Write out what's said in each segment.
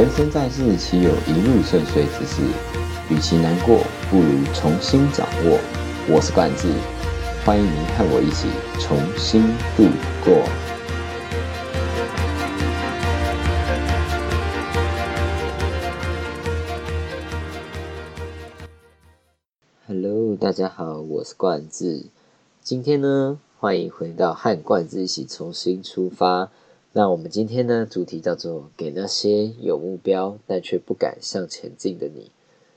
人生在世，岂有一路顺遂之事？与其难过，不如重新掌握。我是冠志，欢迎您和我一起重新度过。Hello，大家好，我是冠志。今天呢，欢迎回到和冠志一起重新出发。那我们今天呢，主题叫做“给那些有目标但却不敢向前进的你”。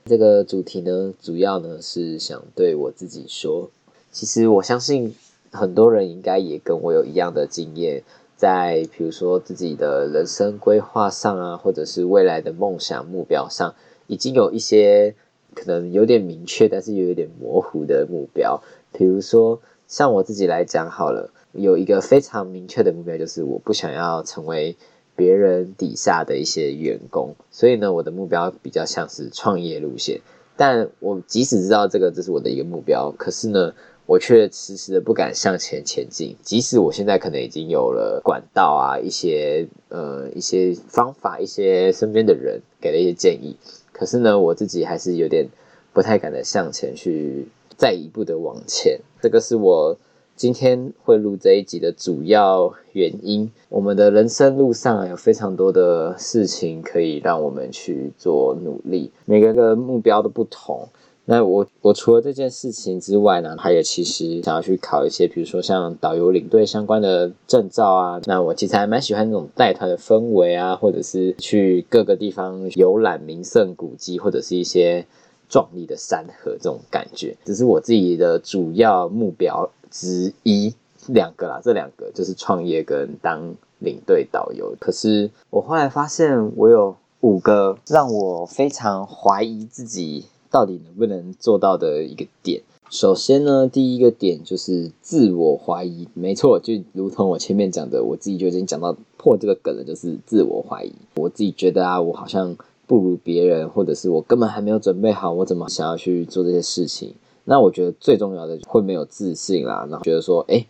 这个主题呢，主要呢是想对我自己说，其实我相信很多人应该也跟我有一样的经验，在比如说自己的人生规划上啊，或者是未来的梦想目标上，已经有一些可能有点明确，但是又有点模糊的目标。比如说像我自己来讲好了。有一个非常明确的目标，就是我不想要成为别人底下的一些员工，所以呢，我的目标比较像是创业路线。但我即使知道这个这是我的一个目标，可是呢，我却迟迟的不敢向前前进。即使我现在可能已经有了管道啊，一些呃一些方法，一些身边的人给了一些建议，可是呢，我自己还是有点不太敢的向前去再一步的往前。这个是我。今天会录这一集的主要原因，我们的人生路上有非常多的事情可以让我们去做努力，每个的目标都不同。那我我除了这件事情之外呢，还有其实想要去考一些，比如说像导游领队相关的证照啊。那我其实还蛮喜欢那种带团的氛围啊，或者是去各个地方游览名胜古迹，或者是一些壮丽的山河这种感觉，这是我自己的主要目标。之一两个啦，这两个就是创业跟当领队导游。可是我后来发现，我有五个让我非常怀疑自己到底能不能做到的一个点。首先呢，第一个点就是自我怀疑。没错，就如同我前面讲的，我自己就已经讲到破这个梗了，就是自我怀疑。我自己觉得啊，我好像不如别人，或者是我根本还没有准备好，我怎么想要去做这些事情？那我觉得最重要的会没有自信啦，然后觉得说，哎，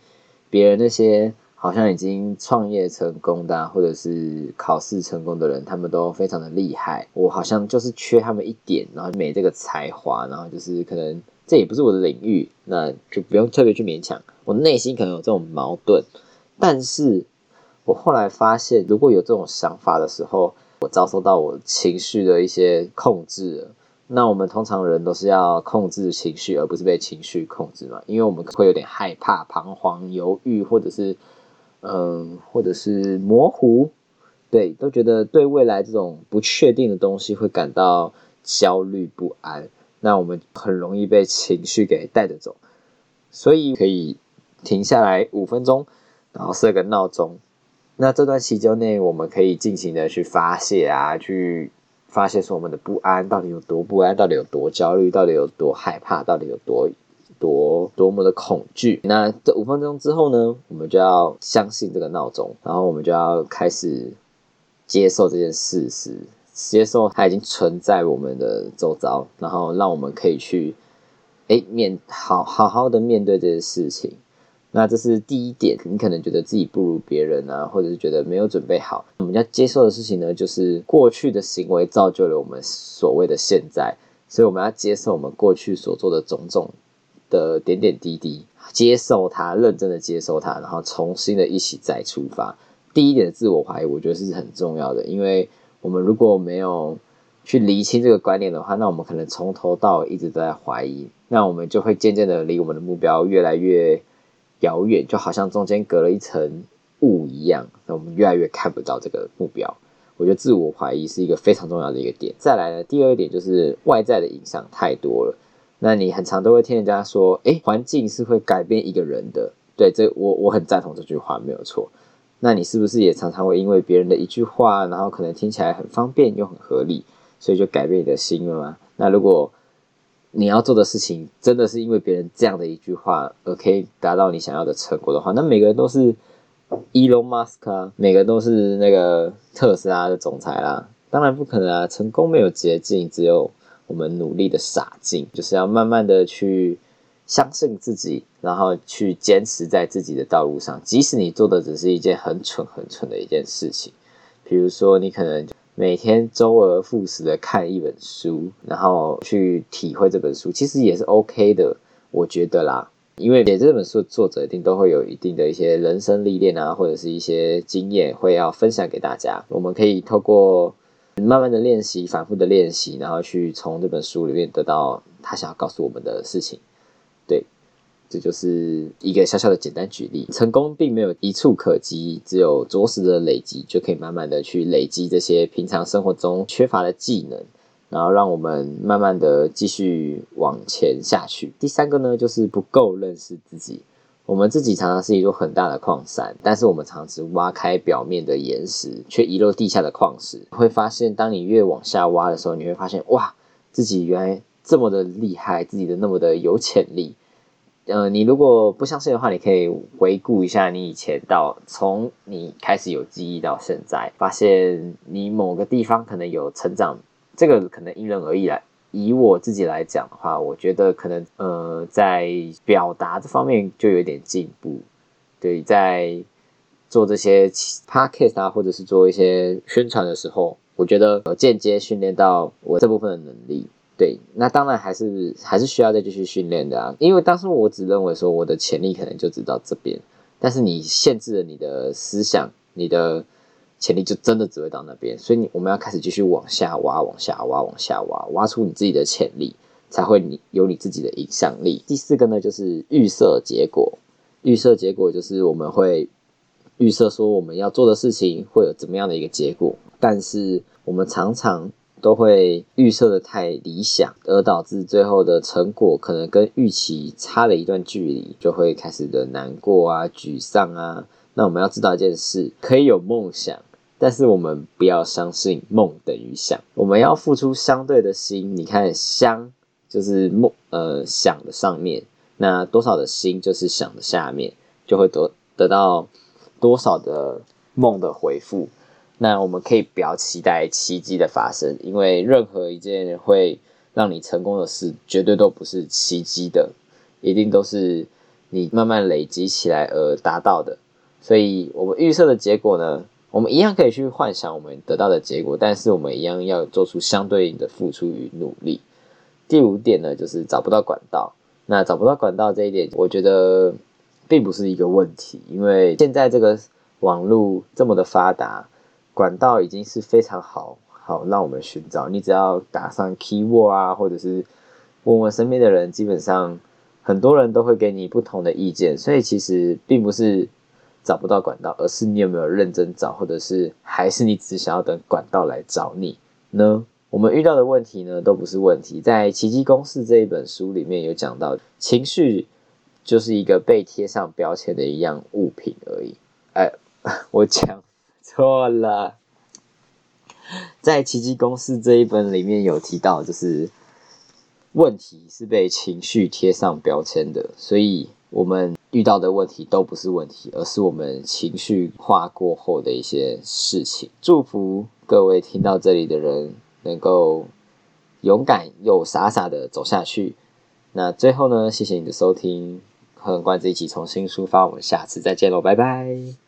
别人那些好像已经创业成功的，或者是考试成功的人，他们都非常的厉害，我好像就是缺他们一点，然后没这个才华，然后就是可能这也不是我的领域，那就不用特别去勉强。我内心可能有这种矛盾，但是我后来发现，如果有这种想法的时候，我遭受到我情绪的一些控制。那我们通常人都是要控制情绪，而不是被情绪控制嘛？因为我们会有点害怕、彷徨、犹豫，或者是嗯，或者是模糊，对，都觉得对未来这种不确定的东西会感到焦虑不安。那我们很容易被情绪给带着走，所以可以停下来五分钟，然后设个闹钟。那这段期间内，我们可以尽情的去发泄啊，去。发泄出我们的不安到底有多不安，到底有多焦虑，到底有多害怕，到底有多多多么的恐惧。那这五分钟之后呢，我们就要相信这个闹钟，然后我们就要开始接受这件事实，接受它已经存在我们的周遭，然后让我们可以去哎面好好好的面对这件事情。那这是第一点，你可能觉得自己不如别人啊，或者是觉得没有准备好。我们要接受的事情呢，就是过去的行为造就了我们所谓的现在，所以我们要接受我们过去所做的种种的点点滴滴，接受它，认真的接受它，然后重新的一起再出发。第一点的自我怀疑，我觉得是很重要的，因为我们如果没有去厘清这个观念的话，那我们可能从头到尾一直都在怀疑，那我们就会渐渐的离我们的目标越来越。遥远，就好像中间隔了一层雾一样，那我们越来越看不到这个目标。我觉得自我怀疑是一个非常重要的一个点。再来呢，第二点就是外在的影响太多了。那你很常都会听人家说，哎，环境是会改变一个人的。对，这我我很赞同这句话，没有错。那你是不是也常常会因为别人的一句话，然后可能听起来很方便又很合理，所以就改变你的心了吗？那如果你要做的事情真的是因为别人这样的一句话而可以达到你想要的成果的话，那每个人都是 Elon Musk，每个人都是那个特斯拉的总裁啦。当然不可能啊，成功没有捷径，只有我们努力的傻劲。就是要慢慢的去相信自己，然后去坚持在自己的道路上，即使你做的只是一件很蠢很蠢的一件事情，比如说你可能每天周而复始的看一本书，然后去体会这本书，其实也是 OK 的，我觉得啦。因为写这本书的作者一定都会有一定的一些人生历练啊，或者是一些经验会要分享给大家。我们可以透过慢慢的练习、反复的练习，然后去从这本书里面得到他想要告诉我们的事情。这就是一个小小的简单举例，成功并没有一触可及，只有着实的累积，就可以慢慢的去累积这些平常生活中缺乏的技能，然后让我们慢慢的继续往前下去。第三个呢，就是不够认识自己。我们自己常常是一座很大的矿山，但是我们常常挖开表面的岩石，却遗漏地下的矿石。会发现，当你越往下挖的时候，你会发现，哇，自己原来这么的厉害，自己的那么的有潜力。呃，你如果不相信的话，你可以回顾一下你以前到从你开始有记忆到现在，发现你某个地方可能有成长，这个可能因人而异来。以我自己来讲的话，我觉得可能呃在表达这方面就有点进步。对，在做这些 podcast 啊，或者是做一些宣传的时候，我觉得有间接训练到我这部分的能力。对，那当然还是还是需要再继续训练的啊。因为当时我只认为说我的潜力可能就只到这边，但是你限制了你的思想，你的潜力就真的只会到那边。所以你我们要开始继续往下挖，往下挖，往下挖，挖出你自己的潜力，才会你有你自己的影响力。第四个呢，就是预设结果。预设结果就是我们会预设说我们要做的事情会有怎么样的一个结果，但是我们常常。都会预设的太理想，而导致最后的成果可能跟预期差了一段距离，就会开始的难过啊、沮丧啊。那我们要知道一件事，可以有梦想，但是我们不要相信梦等于想，我们要付出相对的心。你看，相就是梦，呃，想的上面，那多少的心就是想的下面，就会得得到多少的梦的回复。那我们可以不要期待奇迹的发生，因为任何一件会让你成功的事，绝对都不是奇迹的，一定都是你慢慢累积起来而达到的。所以，我们预设的结果呢，我们一样可以去幻想我们得到的结果，但是我们一样要做出相对应的付出与努力。第五点呢，就是找不到管道。那找不到管道这一点，我觉得并不是一个问题，因为现在这个网络这么的发达。管道已经是非常好好让我们寻找，你只要打上 keyword 啊，或者是问问身边的人，基本上很多人都会给你不同的意见，所以其实并不是找不到管道，而是你有没有认真找，或者是还是你只想要等管道来找你呢？我们遇到的问题呢，都不是问题。在《奇迹公式》这一本书里面有讲到，情绪就是一个被贴上标签的一样物品而已。哎，我讲。错了，在《奇迹公式》这一本里面有提到，就是问题是被情绪贴上标签的，所以我们遇到的问题都不是问题，而是我们情绪化过后的一些事情。祝福各位听到这里的人能够勇敢又傻傻的走下去。那最后呢，谢谢你的收听，和关子一起重新出发，我们下次再见喽，拜拜。